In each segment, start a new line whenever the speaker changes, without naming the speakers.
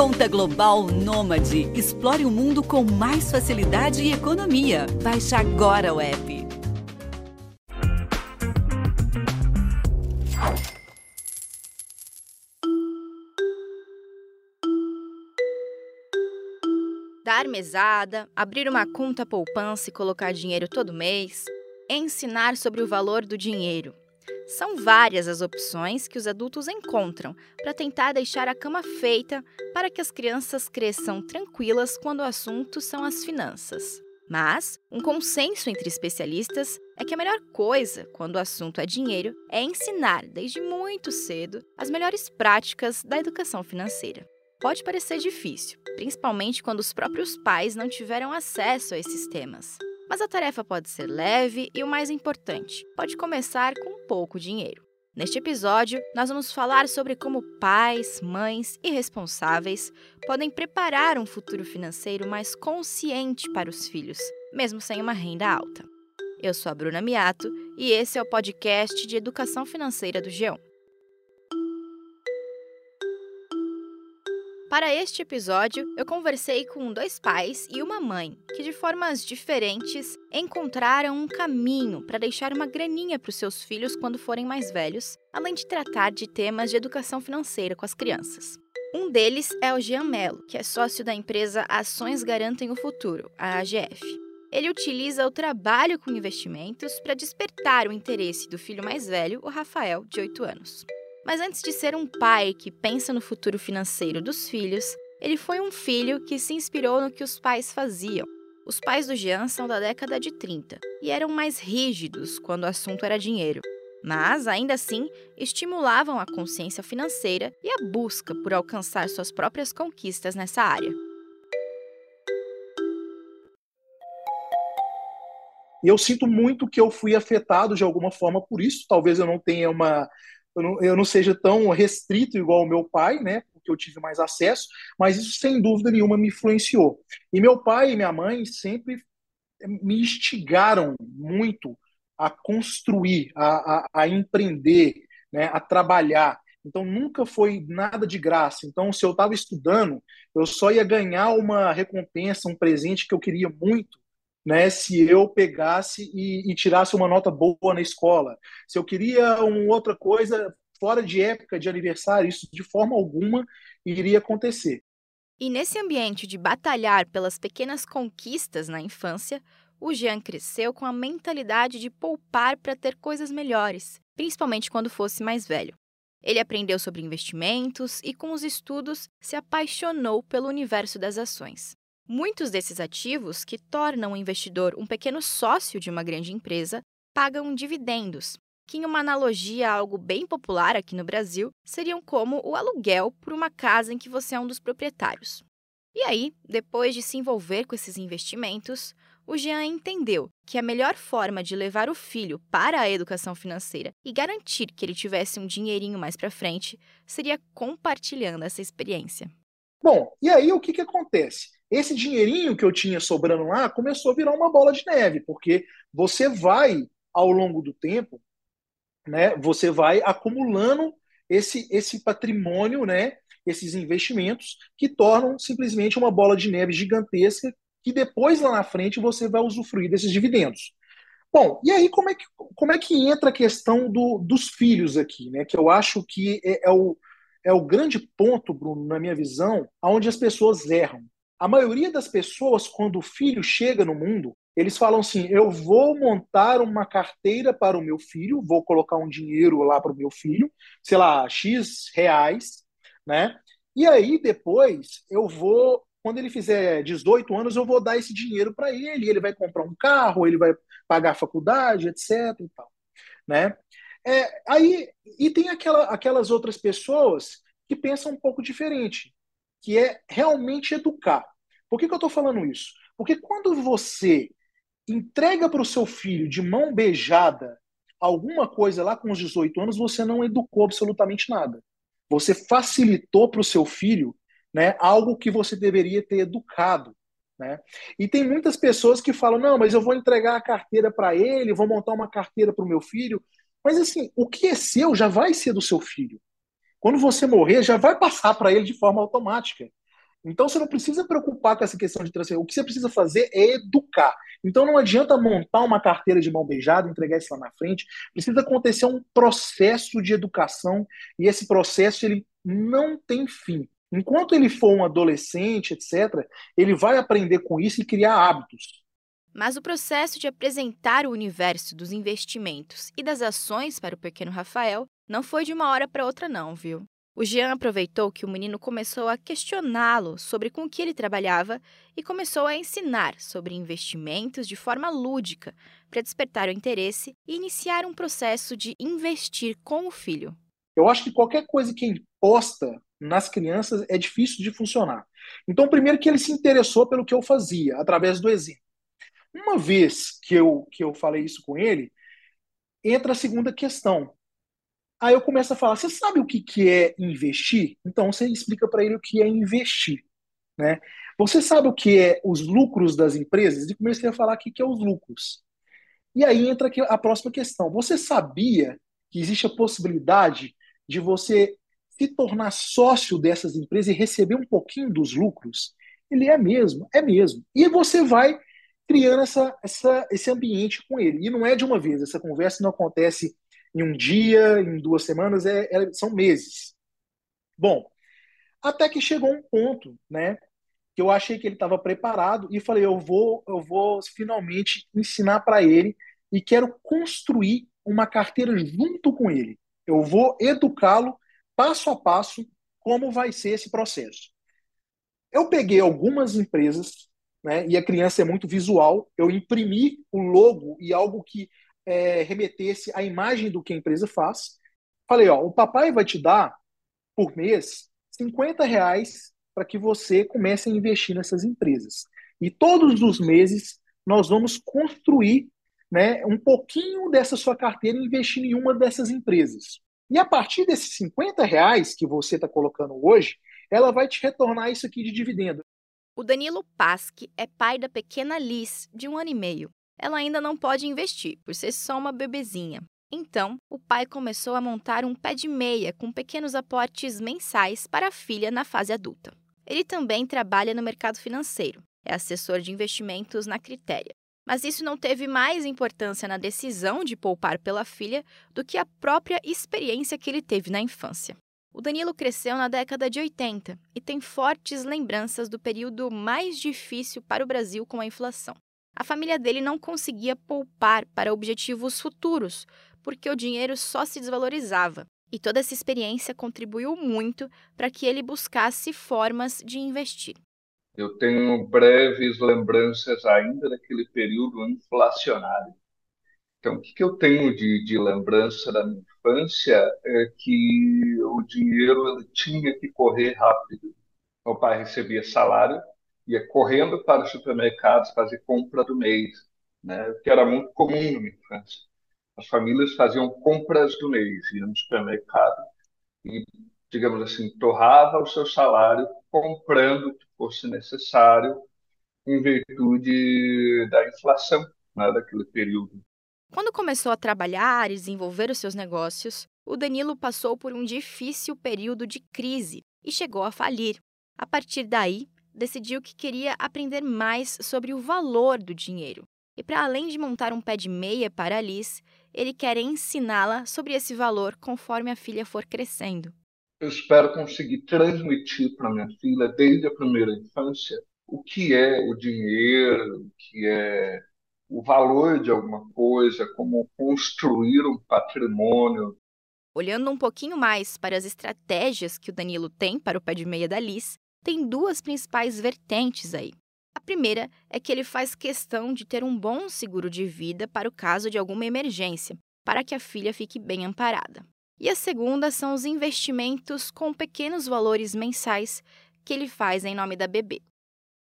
Conta Global Nômade. Explore o mundo com mais facilidade e economia. Baixe agora o app.
Dar mesada, abrir uma conta poupança e colocar dinheiro todo mês, ensinar sobre o valor do dinheiro. São várias as opções que os adultos encontram para tentar deixar a cama feita para que as crianças cresçam tranquilas quando o assunto são as finanças. Mas um consenso entre especialistas é que a melhor coisa, quando o assunto é dinheiro, é ensinar desde muito cedo as melhores práticas da educação financeira. Pode parecer difícil, principalmente quando os próprios pais não tiveram acesso a esses temas. Mas a tarefa pode ser leve e, o mais importante, pode começar com pouco dinheiro. Neste episódio, nós vamos falar sobre como pais, mães e responsáveis podem preparar um futuro financeiro mais consciente para os filhos, mesmo sem uma renda alta. Eu sou a Bruna Miato e esse é o podcast de Educação Financeira do G1. Para este episódio, eu conversei com dois pais e uma mãe que, de formas diferentes, encontraram um caminho para deixar uma graninha para os seus filhos quando forem mais velhos, além de tratar de temas de educação financeira com as crianças. Um deles é o Jean Mello, que é sócio da empresa Ações Garantem o Futuro, a AGF. Ele utiliza o trabalho com investimentos para despertar o interesse do filho mais velho, o Rafael, de 8 anos. Mas antes de ser um pai que pensa no futuro financeiro dos filhos, ele foi um filho que se inspirou no que os pais faziam. Os pais do Jean são da década de 30 e eram mais rígidos quando o assunto era dinheiro, mas ainda assim estimulavam a consciência financeira e a busca por alcançar suas próprias conquistas nessa área.
E eu sinto muito que eu fui afetado de alguma forma por isso. Talvez eu não tenha uma, eu não, eu não seja tão restrito igual o meu pai, né? Porque eu tive mais acesso, mas isso sem dúvida nenhuma me influenciou. E meu pai e minha mãe sempre me instigaram muito a construir, a, a, a empreender, né? A trabalhar. Então nunca foi nada de graça. Então, se eu estava estudando, eu só ia ganhar uma recompensa, um presente que eu queria muito né, se eu pegasse e, e, tirasse uma nota boa na escola. Se eu queria uma outra coisa fora de época de aniversário, isso de forma alguma iria acontecer.
E nesse ambiente de batalhar pelas pequenas conquistas na infância, o Jean cresceu com a mentalidade de poupar para ter coisas melhores, principalmente quando fosse mais velho. Ele aprendeu sobre investimentos e, com os estudos, se apaixonou pelo universo das ações. Muitos desses ativos, que tornam o investidor um pequeno sócio de uma grande empresa, pagam dividendos, que, em uma analogia a algo bem popular aqui no Brasil, seriam como o aluguel por uma casa em que você é um dos proprietários. E aí, depois de se envolver com esses investimentos, o Jean entendeu que a melhor forma de levar o filho para a educação financeira e garantir que ele tivesse um dinheirinho mais para frente seria compartilhando essa experiência.
Bom, e aí o que, que acontece? Esse dinheirinho que eu tinha sobrando lá começou a virar uma bola de neve, porque você vai, ao longo do tempo, né, você vai acumulando esse, esse patrimônio, né, esses investimentos, que tornam simplesmente uma bola de neve gigantesca, que depois, lá na frente, você vai usufruir desses dividendos. Bom, e aí como é que, como é que entra a questão do, dos filhos aqui, né, que eu acho que é, é o, é o grande ponto, Bruno, na minha visão, onde as pessoas erram. A maioria das pessoas, quando o filho chega no mundo, eles falam assim: eu vou montar uma carteira para o meu filho, vou colocar um dinheiro lá para o meu filho, sei lá, X reais, né? E aí depois eu vou, quando ele fizer 18 anos, eu vou dar esse dinheiro para ele, ele vai comprar um carro, ele vai pagar a faculdade, etc. E tal, né? É, aí, e tem aquela, aquelas outras pessoas que pensam um pouco diferente que é realmente educar. Por que, que eu estou falando isso? Porque quando você entrega para o seu filho de mão beijada alguma coisa lá com os 18 anos, você não educou absolutamente nada. Você facilitou para o seu filho né, algo que você deveria ter educado. Né? E tem muitas pessoas que falam: não, mas eu vou entregar a carteira para ele, vou montar uma carteira para o meu filho. Mas assim, o que é seu já vai ser do seu filho. Quando você morrer, já vai passar para ele de forma automática. Então você não precisa preocupar com essa questão de transferência. O que você precisa fazer é educar. Então não adianta montar uma carteira de mão beijada, entregar isso lá na frente. Precisa acontecer um processo de educação e esse processo ele não tem fim. Enquanto ele for um adolescente, etc., ele vai aprender com isso e criar hábitos.
Mas o processo de apresentar o universo dos investimentos e das ações para o pequeno Rafael não foi de uma hora para outra, não, viu? O Jean aproveitou que o menino começou a questioná-lo sobre com que ele trabalhava e começou a ensinar sobre investimentos de forma lúdica, para despertar o interesse e iniciar um processo de investir com o filho.
Eu acho que qualquer coisa que é imposta nas crianças é difícil de funcionar. Então, primeiro que ele se interessou pelo que eu fazia, através do exemplo. Uma vez que eu, que eu falei isso com ele, entra a segunda questão. Aí eu começo a falar: você sabe o que, que é investir? Então você explica para ele o que é investir. Né? Você sabe o que é os lucros das empresas? E comecei a falar o que, que é os lucros. E aí entra a próxima questão. Você sabia que existe a possibilidade de você se tornar sócio dessas empresas e receber um pouquinho dos lucros? Ele é mesmo, é mesmo. E você vai criando essa, essa, esse ambiente com ele. E não é de uma vez, essa conversa não acontece em um dia, em duas semanas, é, é, são meses. Bom, até que chegou um ponto, né, que eu achei que ele estava preparado e falei, eu vou, eu vou finalmente ensinar para ele e quero construir uma carteira junto com ele. Eu vou educá-lo passo a passo como vai ser esse processo. Eu peguei algumas empresas, né, e a criança é muito visual, eu imprimi o logo e algo que é, remetesse à imagem do que a empresa faz. Falei, ó, o papai vai te dar por mês 50 reais para que você comece a investir nessas empresas. E todos os meses nós vamos construir né, um pouquinho dessa sua carteira e investir em uma dessas empresas. E a partir desses 50 reais que você está colocando hoje, ela vai te retornar isso aqui de dividendo.
O Danilo Pasque é pai da pequena Liz, de um ano e meio ela ainda não pode investir, por ser só uma bebezinha. Então, o pai começou a montar um pé de meia com pequenos aportes mensais para a filha na fase adulta. Ele também trabalha no mercado financeiro, é assessor de investimentos na Critéria. Mas isso não teve mais importância na decisão de poupar pela filha do que a própria experiência que ele teve na infância. O Danilo cresceu na década de 80 e tem fortes lembranças do período mais difícil para o Brasil com a inflação. A família dele não conseguia poupar para objetivos futuros, porque o dinheiro só se desvalorizava. E toda essa experiência contribuiu muito para que ele buscasse formas de investir.
Eu tenho breves lembranças ainda daquele período inflacionário. Então, o que eu tenho de, de lembrança da minha infância é que o dinheiro tinha que correr rápido. Meu pai recebia salário, ia correndo para os supermercados fazer compra do mês, né? que era muito comum na infância. As famílias faziam compras do mês, iam no supermercado e, digamos assim, torrava o seu salário comprando o que fosse necessário em virtude da inflação né, daquele período.
Quando começou a trabalhar e desenvolver os seus negócios, o Danilo passou por um difícil período de crise e chegou a falir. A partir daí, decidiu que queria aprender mais sobre o valor do dinheiro. E para além de montar um pé de meia para a Liz, ele quer ensiná-la sobre esse valor conforme a filha for crescendo.
Eu espero conseguir transmitir para minha filha, desde a primeira infância, o que é o dinheiro, o que é o valor de alguma coisa, como construir um patrimônio.
Olhando um pouquinho mais para as estratégias que o Danilo tem para o pé de meia da Liz, tem duas principais vertentes aí. A primeira é que ele faz questão de ter um bom seguro de vida para o caso de alguma emergência, para que a filha fique bem amparada. E a segunda são os investimentos com pequenos valores mensais que ele faz em nome da bebê.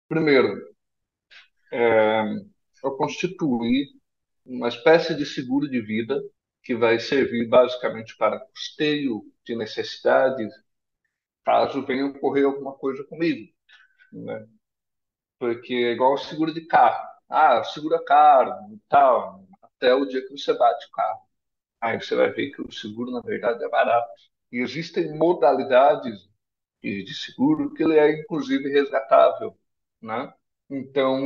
Primeiro, é, eu constituí uma espécie de seguro de vida que vai servir basicamente para custeio de necessidades caso venha ocorrer alguma coisa comigo, né? Porque é igual o seguro de carro. Ah, segura caro e tal, até o dia que você bate o carro. Aí você vai ver que o seguro, na verdade, é barato. E existem modalidades de, seguro que ele é inclusive resgatável, né? Então,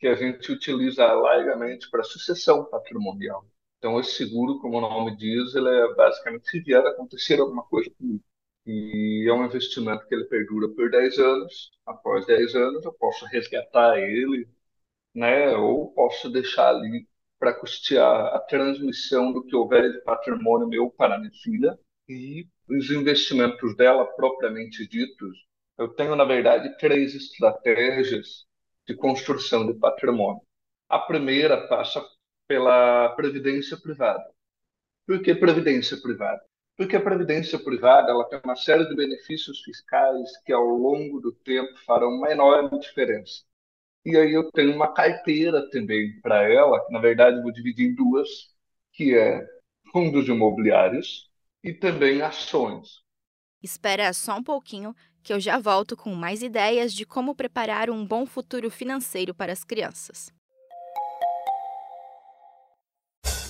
que a gente utiliza largamente para sucessão patrimonial. Então, esse seguro, como o nome diz, ele é basicamente se vier acontecer alguma coisa comigo. E é um investimento que ele perdura por 10 anos. Após 10 anos, eu posso resgatar ele, né? Ou posso deixar ali para custear a transmissão do que houver de patrimônio meu para minha filha e os investimentos dela propriamente ditos. Eu tenho, na verdade, três estratégias de construção de patrimônio. A primeira passa pela previdência privada. Por que previdência privada? Porque a previdência privada ela tem uma série de benefícios fiscais que ao longo do tempo farão uma enorme diferença. E aí eu tenho uma carteira também para ela, que na verdade vou dividir em duas, que é fundos imobiliários e também ações.
Espera só um pouquinho que eu já volto com mais ideias de como preparar um bom futuro financeiro para as crianças.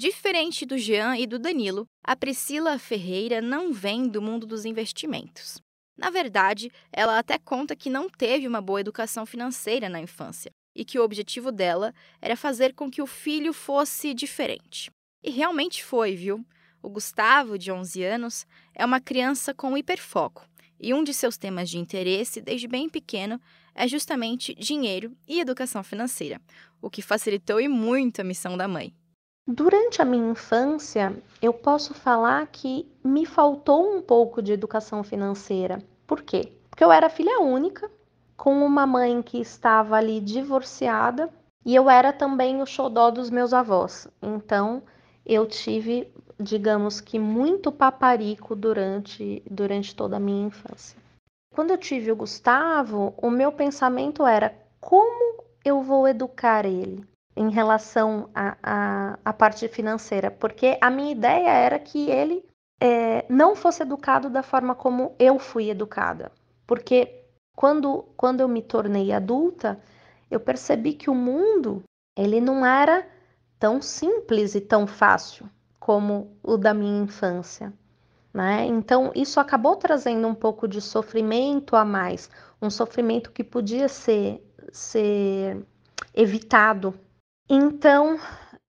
Diferente do Jean e do Danilo, a Priscila Ferreira não vem do mundo dos investimentos. Na verdade, ela até conta que não teve uma boa educação financeira na infância e que o objetivo dela era fazer com que o filho fosse diferente. E realmente foi, viu? O Gustavo, de 11 anos, é uma criança com hiperfoco e um de seus temas de interesse desde bem pequeno é justamente dinheiro e educação financeira, o que facilitou e muito a missão da mãe.
Durante a minha infância, eu posso falar que me faltou um pouco de educação financeira. Por quê? Porque eu era filha única, com uma mãe que estava ali divorciada, e eu era também o xodó dos meus avós. Então, eu tive, digamos que, muito paparico durante, durante toda a minha infância. Quando eu tive o Gustavo, o meu pensamento era como eu vou educar ele? Em relação à parte financeira, porque a minha ideia era que ele é, não fosse educado da forma como eu fui educada. Porque quando, quando eu me tornei adulta, eu percebi que o mundo ele não era tão simples e tão fácil como o da minha infância. Né? Então, isso acabou trazendo um pouco de sofrimento a mais, um sofrimento que podia ser, ser evitado então,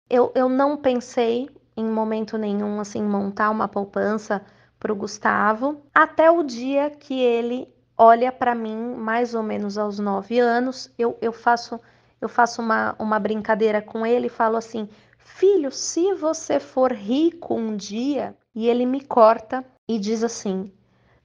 eu, eu não pensei em momento nenhum assim montar uma poupança para o Gustavo, até o dia que ele olha para mim, mais ou menos aos nove anos, eu, eu faço eu faço uma, uma brincadeira com ele e falo assim: Filho, se você for rico um dia, e ele me corta e diz assim: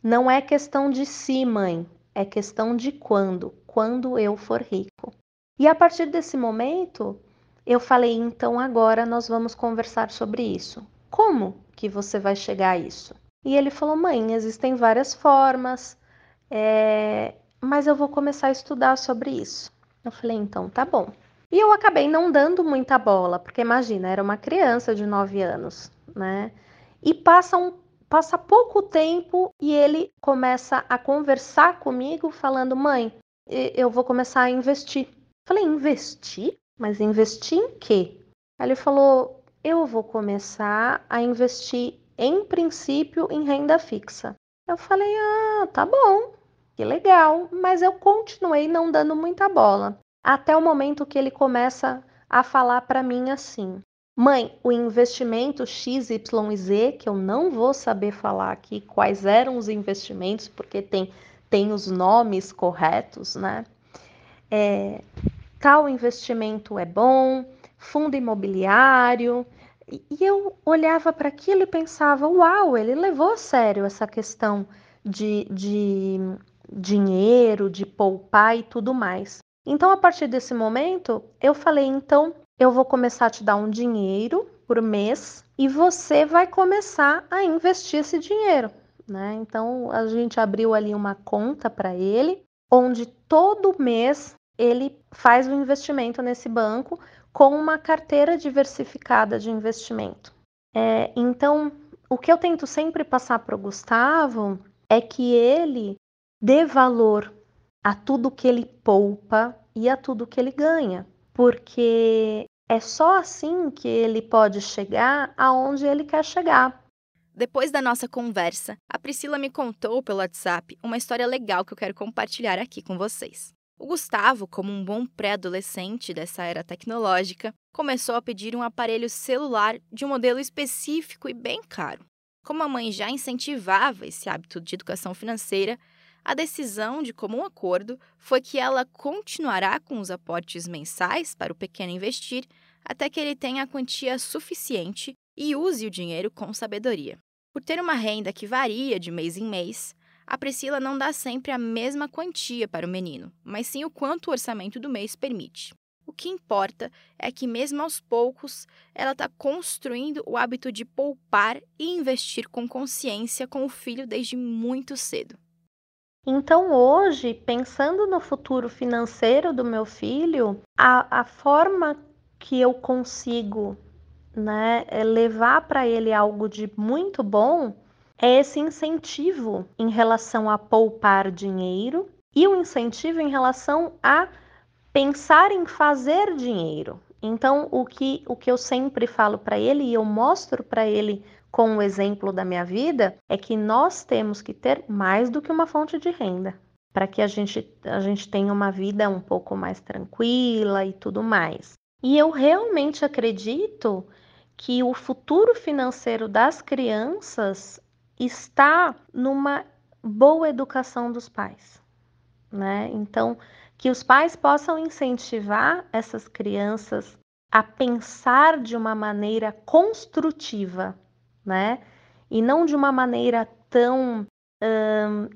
Não é questão de si, mãe, é questão de quando, quando eu for rico. E a partir desse momento, eu falei, então agora nós vamos conversar sobre isso. Como que você vai chegar a isso? E ele falou, mãe, existem várias formas, é... mas eu vou começar a estudar sobre isso. Eu falei, então tá bom. E eu acabei não dando muita bola, porque imagina, era uma criança de 9 anos, né? E passa um passa pouco tempo e ele começa a conversar comigo falando: "Mãe, eu vou começar a investir". Falei: "Investir? Mas investir em quê? Aí ele falou: eu vou começar a investir em princípio em renda fixa. Eu falei: ah, tá bom, que legal. Mas eu continuei não dando muita bola. Até o momento que ele começa a falar para mim assim: Mãe, o investimento XYZ, que eu não vou saber falar aqui quais eram os investimentos, porque tem, tem os nomes corretos, né? É, tal investimento é bom, fundo imobiliário. E eu olhava para aquilo e pensava: uau, ele levou a sério essa questão de, de dinheiro, de poupar e tudo mais. Então, a partir desse momento, eu falei: então, eu vou começar a te dar um dinheiro por mês e você vai começar a investir esse dinheiro. Né? Então, a gente abriu ali uma conta para ele, onde todo mês ele faz o investimento nesse banco com uma carteira diversificada de investimento. É, então, o que eu tento sempre passar para o Gustavo é que ele dê valor a tudo que ele poupa e a tudo que ele ganha, porque é só assim que ele pode chegar aonde ele quer chegar.
Depois da nossa conversa, a Priscila me contou pelo WhatsApp uma história legal que eu quero compartilhar aqui com vocês. O Gustavo, como um bom pré-adolescente dessa era tecnológica, começou a pedir um aparelho celular de um modelo específico e bem caro. Como a mãe já incentivava esse hábito de educação financeira, a decisão de comum acordo foi que ela continuará com os aportes mensais para o pequeno investir até que ele tenha a quantia suficiente e use o dinheiro com sabedoria. Por ter uma renda que varia de mês em mês, a Priscila não dá sempre a mesma quantia para o menino, mas sim o quanto o orçamento do mês permite. O que importa é que, mesmo aos poucos, ela está construindo o hábito de poupar e investir com consciência com o filho desde muito cedo.
Então, hoje, pensando no futuro financeiro do meu filho, a, a forma que eu consigo né, levar para ele algo de muito bom é esse incentivo em relação a poupar dinheiro e o incentivo em relação a pensar em fazer dinheiro. Então, o que, o que eu sempre falo para ele e eu mostro para ele com o exemplo da minha vida é que nós temos que ter mais do que uma fonte de renda para que a gente, a gente tenha uma vida um pouco mais tranquila e tudo mais. E eu realmente acredito que o futuro financeiro das crianças está numa boa educação dos pais, né? Então, que os pais possam incentivar essas crianças a pensar de uma maneira construtiva, né? E não de uma maneira tão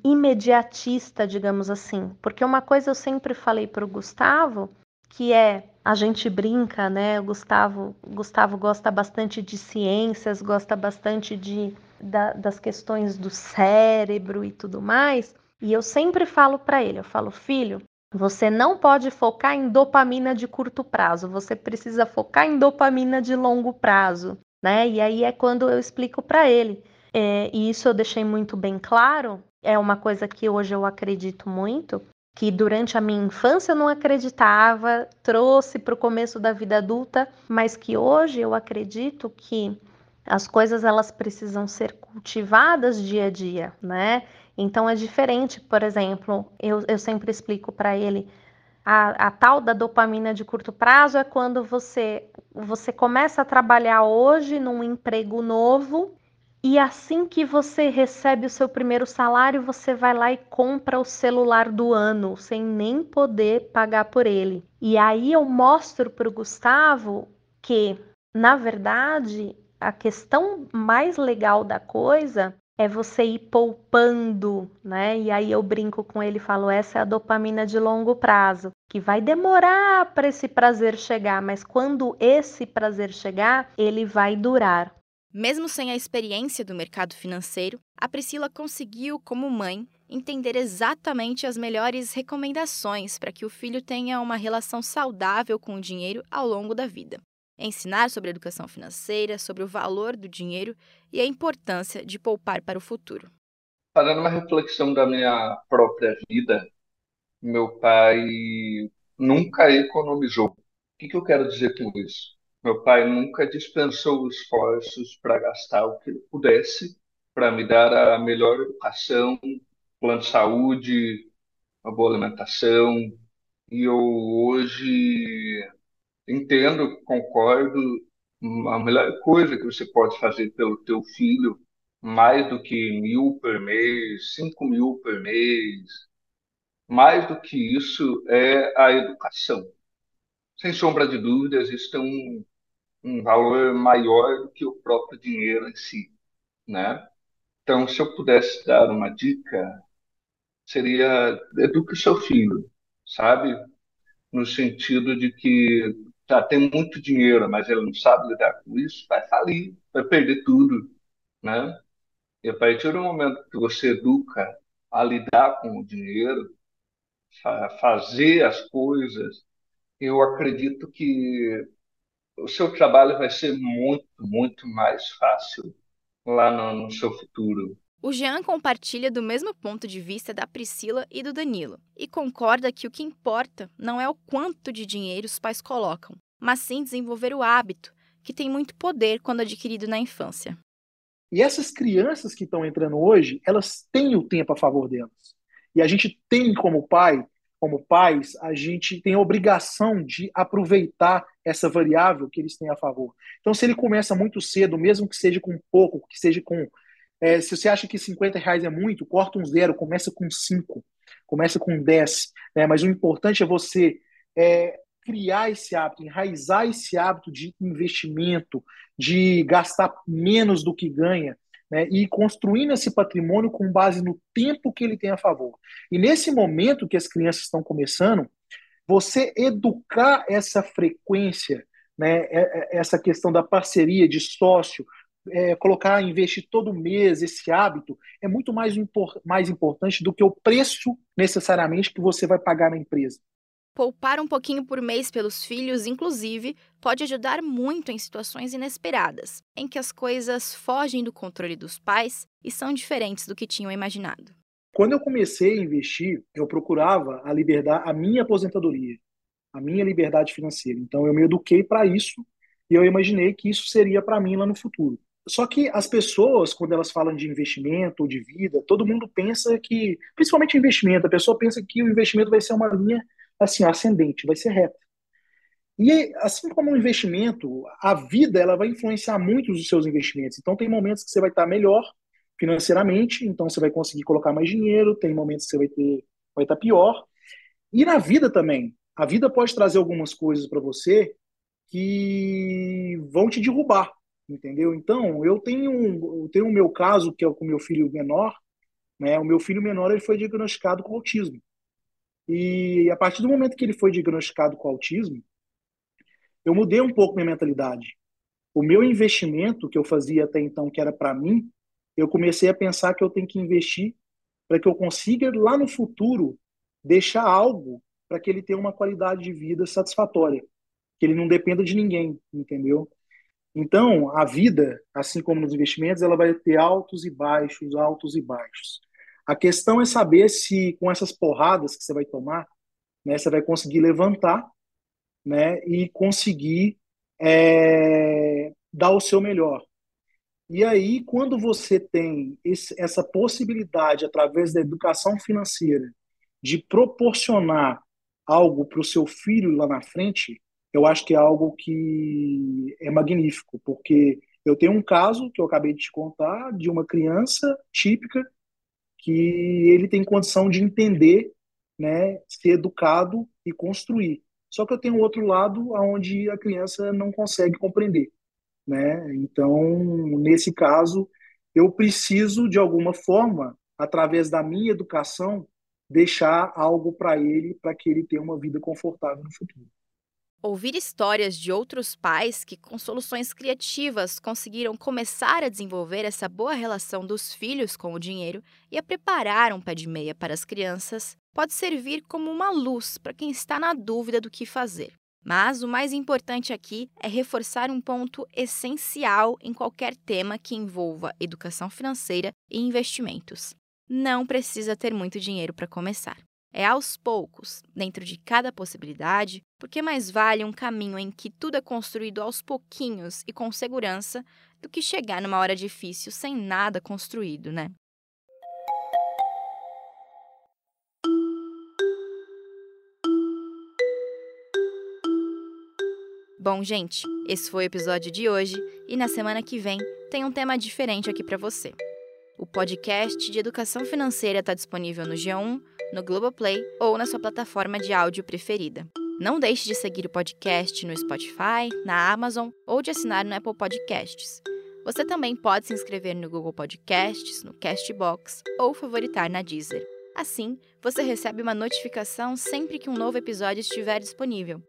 imediatista, digamos assim. Porque uma coisa eu sempre falei para o Gustavo, que é a gente brinca, né? O Gustavo, Gustavo gosta bastante de ciências, gosta bastante de da, das questões do cérebro e tudo mais. E eu sempre falo para ele, eu falo, filho, você não pode focar em dopamina de curto prazo, você precisa focar em dopamina de longo prazo, né? E aí é quando eu explico para ele. É, e isso eu deixei muito bem claro, é uma coisa que hoje eu acredito muito, que durante a minha infância eu não acreditava, trouxe para o começo da vida adulta, mas que hoje eu acredito que as coisas elas precisam ser cultivadas dia a dia, né? Então é diferente, por exemplo, eu, eu sempre explico para ele a, a, tal da dopamina de curto prazo é quando você você começa a trabalhar hoje num emprego novo e assim que você recebe o seu primeiro salário, você vai lá e compra o celular do ano, sem nem poder pagar por ele. E aí eu mostro para o Gustavo que, na verdade, a questão mais legal da coisa é você ir poupando, né? E aí eu brinco com ele e falo: essa é a dopamina de longo prazo, que vai demorar para esse prazer chegar, mas quando esse prazer chegar, ele vai durar.
Mesmo sem a experiência do mercado financeiro, a Priscila conseguiu, como mãe, entender exatamente as melhores recomendações para que o filho tenha uma relação saudável com o dinheiro ao longo da vida. Ensinar sobre educação financeira, sobre o valor do dinheiro e a importância de poupar para o futuro.
Fazendo uma reflexão da minha própria vida, meu pai nunca economizou. O que, que eu quero dizer com isso? Meu pai nunca dispensou esforços para gastar o que ele pudesse para me dar a melhor educação, plano de saúde, uma boa alimentação. E eu hoje entendo, concordo, a melhor coisa que você pode fazer pelo teu filho, mais do que mil por mês, cinco mil por mês, mais do que isso é a educação. Sem sombra de dúvidas, isso tem um, um valor maior do que o próprio dinheiro em si, né? Então, se eu pudesse dar uma dica, seria eduque seu filho, sabe? No sentido de que já tem muito dinheiro, mas ele não sabe lidar com isso, vai falir, vai perder tudo, né? E a partir do momento que você educa a lidar com o dinheiro, fazer as coisas, eu acredito que o seu trabalho vai ser muito, muito mais fácil lá no, no seu futuro.
O Jean compartilha do mesmo ponto de vista da Priscila e do Danilo e concorda que o que importa não é o quanto de dinheiro os pais colocam, mas sim desenvolver o hábito, que tem muito poder quando adquirido na infância.
E essas crianças que estão entrando hoje, elas têm o tempo a favor delas. E a gente tem como pai, como pais, a gente tem a obrigação de aproveitar essa variável que eles têm a favor. Então, se ele começa muito cedo, mesmo que seja com pouco, que seja com. É, se você acha que 50 reais é muito, corta um zero, começa com 5, começa com 10. Né? Mas o importante é você é, criar esse hábito, enraizar esse hábito de investimento, de gastar menos do que ganha, né, e construindo esse patrimônio com base no tempo que ele tem a favor. E nesse momento que as crianças estão começando, você educar essa frequência, né, é, é, essa questão da parceria de sócio, é, colocar, investir todo mês esse hábito, é muito mais, impor, mais importante do que o preço necessariamente que você vai pagar na empresa.
Poupar um pouquinho por mês pelos filhos, inclusive, pode ajudar muito em situações inesperadas, em que as coisas fogem do controle dos pais e são diferentes do que tinham imaginado.
Quando eu comecei a investir, eu procurava a liberdade, a minha aposentadoria, a minha liberdade financeira. Então eu me eduquei para isso e eu imaginei que isso seria para mim lá no futuro. Só que as pessoas, quando elas falam de investimento ou de vida, todo mundo pensa que, principalmente investimento, a pessoa pensa que o investimento vai ser uma linha assim, ascendente, vai ser reta. E assim como o investimento, a vida ela vai influenciar muito os seus investimentos. Então tem momentos que você vai estar melhor financeiramente, então você vai conseguir colocar mais dinheiro, tem momentos que você vai ter vai estar pior. E na vida também, a vida pode trazer algumas coisas para você que vão te derrubar, entendeu? Então, eu tenho eu tenho o meu caso que é com o meu filho menor, né? O meu filho menor ele foi diagnosticado com autismo. E a partir do momento que ele foi diagnosticado com autismo, eu mudei um pouco minha mentalidade. O meu investimento que eu fazia até então, que era para mim, eu comecei a pensar que eu tenho que investir para que eu consiga lá no futuro deixar algo para que ele tenha uma qualidade de vida satisfatória, que ele não dependa de ninguém, entendeu? Então, a vida, assim como nos investimentos, ela vai ter altos e baixos, altos e baixos. A questão é saber se com essas porradas que você vai tomar, né, você vai conseguir levantar, né, e conseguir é, dar o seu melhor. E aí, quando você tem esse, essa possibilidade, através da educação financeira, de proporcionar algo para o seu filho lá na frente, eu acho que é algo que é magnífico, porque eu tenho um caso que eu acabei de te contar de uma criança típica que ele tem condição de entender, né, ser educado e construir. Só que eu tenho outro lado onde a criança não consegue compreender, né? Então, nesse caso, eu preciso de alguma forma, através da minha educação, deixar algo para ele para que ele tenha uma vida confortável no futuro.
Ouvir histórias de outros pais que, com soluções criativas, conseguiram começar a desenvolver essa boa relação dos filhos com o dinheiro e a preparar um pé de meia para as crianças pode servir como uma luz para quem está na dúvida do que fazer. Mas o mais importante aqui é reforçar um ponto essencial em qualquer tema que envolva educação financeira e investimentos. Não precisa ter muito dinheiro para começar. É aos poucos, dentro de cada possibilidade, porque mais vale um caminho em que tudo é construído aos pouquinhos e com segurança do que chegar numa hora difícil sem nada construído, né? Bom, gente, esse foi o episódio de hoje e na semana que vem tem um tema diferente aqui para você. O podcast de educação financeira está disponível no G1, no Globoplay ou na sua plataforma de áudio preferida. Não deixe de seguir o podcast no Spotify, na Amazon ou de assinar no Apple Podcasts. Você também pode se inscrever no Google Podcasts, no Castbox ou favoritar na Deezer. Assim, você recebe uma notificação sempre que um novo episódio estiver disponível.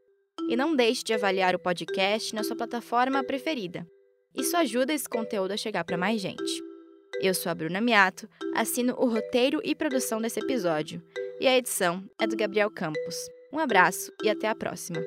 E não deixe de avaliar o podcast na sua plataforma preferida. Isso ajuda esse conteúdo a chegar para mais gente. Eu sou a Bruna Miato, assino o roteiro e produção desse episódio. e a edição é do Gabriel Campos. Um abraço e até a próxima.